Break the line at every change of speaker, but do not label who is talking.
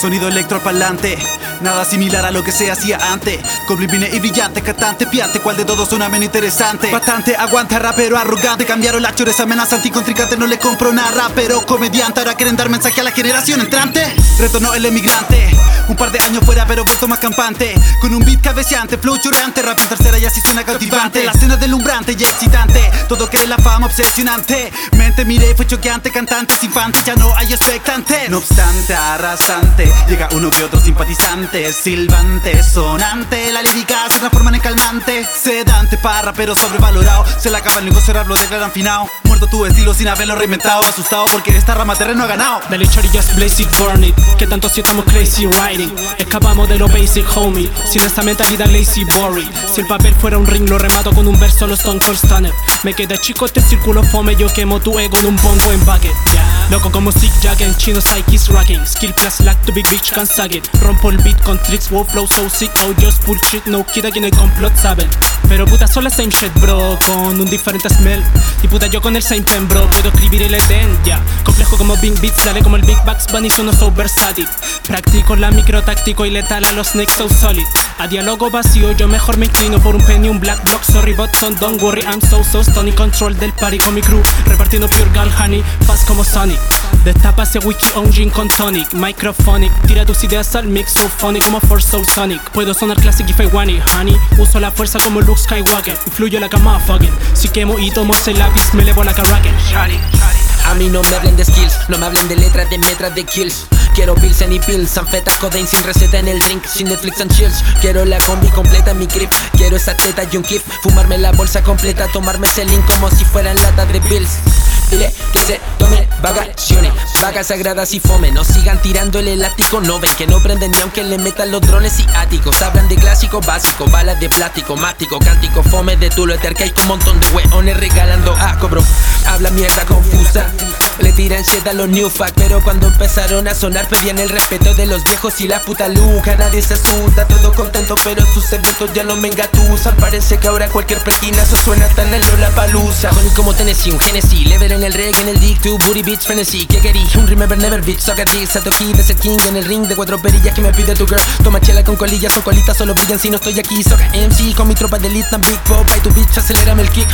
Sonido electropalante Nada similar a lo que se hacía antes. Goblin vine y brillante, catante, piante Cuál de todos suena menos interesante. Bastante, aguanta, rapero arrogante Cambiaron las chores amenazante y contrincante No le compro nada, pero comediante Ahora quieren dar mensaje a la generación entrante. Retornó el emigrante un par de años fuera pero vuelto más campante. Con un beat cabeceante, flow chorreante Rap en tercera y así suena cautivante. La escena deslumbrante y excitante Todo quiere la fama obsesionante. Mente miré, fue choqueante Cantantes, infantes, ya no hay expectantes. No obstante, arrasante Llega uno que otro simpatizante Silbante, sonante. La lírica se transforma en calmante. Sedante, parra pero sobrevalorado. Se la acaba el negocio rap, lo declaran finao. Muerto tu estilo sin haberlo reinventado. Asustado porque esta rama terreno ha ganado.
Dale chori, just blaze it, burn it. Que tanto si estamos crazy riding. Escapamos de lo basic, homie. Sin esa mentalidad lazy, boring Si el papel fuera un ring, lo remato con un verso, los Stone Cold Stunner. Me queda chico este círculo fome, yo quemo tu ego en un bongo en bucket Loco como Sick Jack en chino, psychics rocking. Skill plus lack to big bitch, can suck it Rompo el beat con tricks, flow so sick. Oh, just bullshit, no kid aquí el complot, saben. Pero puta, son same shit, bro Con un diferente smell. Y puta, yo con el same pen, bro Puedo escribir el Eden, ya. Complejo como Big Beats, dale como el Big Bucks Bunny, sono so versátil Practico la micro táctico y letal a los snakes so solid. A diálogo vacío yo mejor me inclino por un penny, un black block Sorry but don't worry, I'm so so stony Control del party con mi crew Repartiendo pure gal honey, fast como Destapa ese wiki on gin con tonic. Microphonic, tira tus ideas al mix So funny como for so sonic. Puedo sonar classic if I want it, honey. Uso la fuerza como Luke Skywalker. Influyo la cama fucking Si quemo y tomo ese lápiz me levo la carraque
A mí no me hablen de skills, no me hablen de letras, de metras, de kills. Quiero pilsen y pills, anfeta, codeine sin receta en el drink Sin Netflix and chills, quiero la combi completa mi grip Quiero esa teta y un kif, fumarme la bolsa completa Tomarme ese link como si fueran lata de bills Dile que se tome vacaciones, vagas sagradas y fome. No sigan tirando el elástico, no ven que no prenden ni aunque le metan los drones y áticos. Hablan de clásico básico, balas de plástico, mástico, cántico, fome de tulo etercaico Un montón de weones regalando asco bro Habla mierda confusa le tiran shit los new Pero cuando empezaron a sonar pedían el respeto de los viejos y la puta luca. Nadie se asusta, todo contento pero sus eventos ya no me engatusan. Parece que ahora cualquier se suena tan en la palusa. Con como Tennessee, un Genesis, level en el reggae, en el dick, tu booty bitch frenesí. ¿Qué querí? Un remember never bitch, suck a dick, Sato key, de ser king en el ring de cuatro perillas que me pide tu girl. Toma chela con colillas o colitas, solo brillan si no estoy aquí. Soca MC con mi tropa de elite, big pop, y tu bitch, acelérame el kick